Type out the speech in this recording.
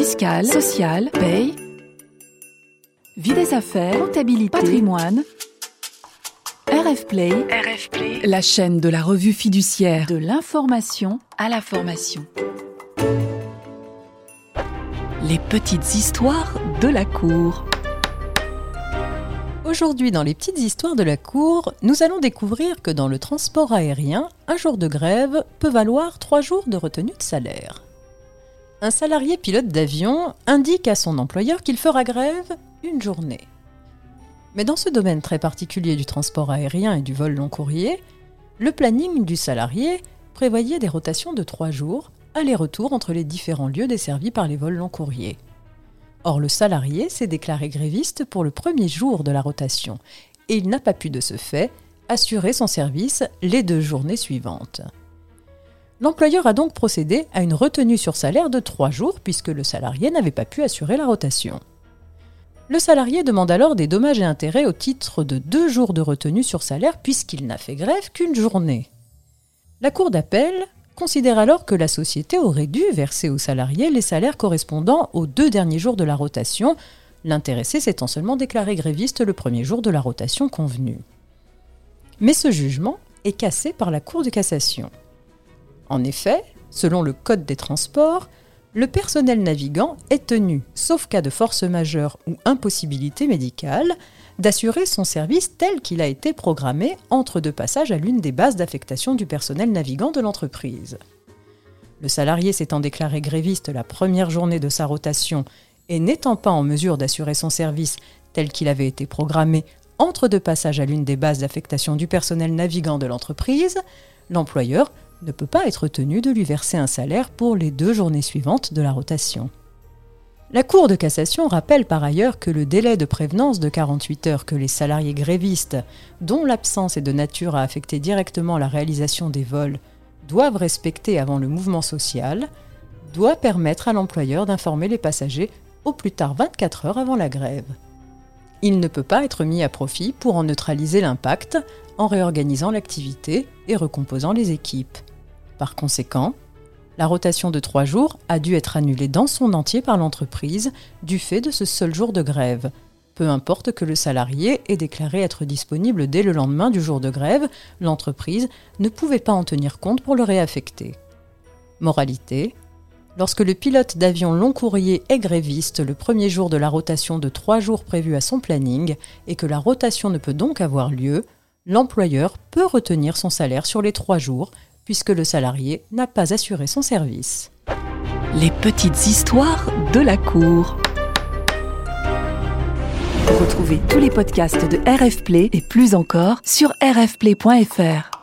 fiscale, sociale, paye, vie des affaires, comptabilité, patrimoine. RF Play, RF Play, la chaîne de la revue fiduciaire, de l'information à la formation. Les petites histoires de la cour. Aujourd'hui, dans les petites histoires de la cour, nous allons découvrir que dans le transport aérien, un jour de grève peut valoir trois jours de retenue de salaire. Un salarié pilote d'avion indique à son employeur qu'il fera grève une journée. Mais dans ce domaine très particulier du transport aérien et du vol long courrier, le planning du salarié prévoyait des rotations de trois jours, aller-retour entre les différents lieux desservis par les vols long courriers. Or, le salarié s'est déclaré gréviste pour le premier jour de la rotation et il n'a pas pu de ce fait assurer son service les deux journées suivantes. L'employeur a donc procédé à une retenue sur salaire de trois jours puisque le salarié n'avait pas pu assurer la rotation. Le salarié demande alors des dommages et intérêts au titre de deux jours de retenue sur salaire puisqu'il n'a fait grève qu'une journée. La Cour d'appel considère alors que la société aurait dû verser au salarié les salaires correspondant aux deux derniers jours de la rotation, l'intéressé s'étant seulement déclaré gréviste le premier jour de la rotation convenue. Mais ce jugement est cassé par la Cour de cassation. En effet, selon le Code des transports, le personnel navigant est tenu, sauf cas de force majeure ou impossibilité médicale, d'assurer son service tel qu'il a été programmé entre deux passages à l'une des bases d'affectation du personnel navigant de l'entreprise. Le salarié s'étant déclaré gréviste la première journée de sa rotation et n'étant pas en mesure d'assurer son service tel qu'il avait été programmé entre deux passages à l'une des bases d'affectation du personnel navigant de l'entreprise, l'employeur ne peut pas être tenu de lui verser un salaire pour les deux journées suivantes de la rotation. La Cour de cassation rappelle par ailleurs que le délai de prévenance de 48 heures que les salariés grévistes, dont l'absence est de nature à affecter directement la réalisation des vols, doivent respecter avant le mouvement social, doit permettre à l'employeur d'informer les passagers au plus tard 24 heures avant la grève. Il ne peut pas être mis à profit pour en neutraliser l'impact en réorganisant l'activité et recomposant les équipes. Par conséquent, la rotation de trois jours a dû être annulée dans son entier par l'entreprise du fait de ce seul jour de grève. Peu importe que le salarié ait déclaré être disponible dès le lendemain du jour de grève, l'entreprise ne pouvait pas en tenir compte pour le réaffecter. Moralité Lorsque le pilote d'avion long courrier est gréviste le premier jour de la rotation de trois jours prévue à son planning et que la rotation ne peut donc avoir lieu, l'employeur peut retenir son salaire sur les trois jours puisque le salarié n'a pas assuré son service. Les petites histoires de la cour. Retrouvez tous les podcasts de RF Play et plus encore sur rfplay.fr.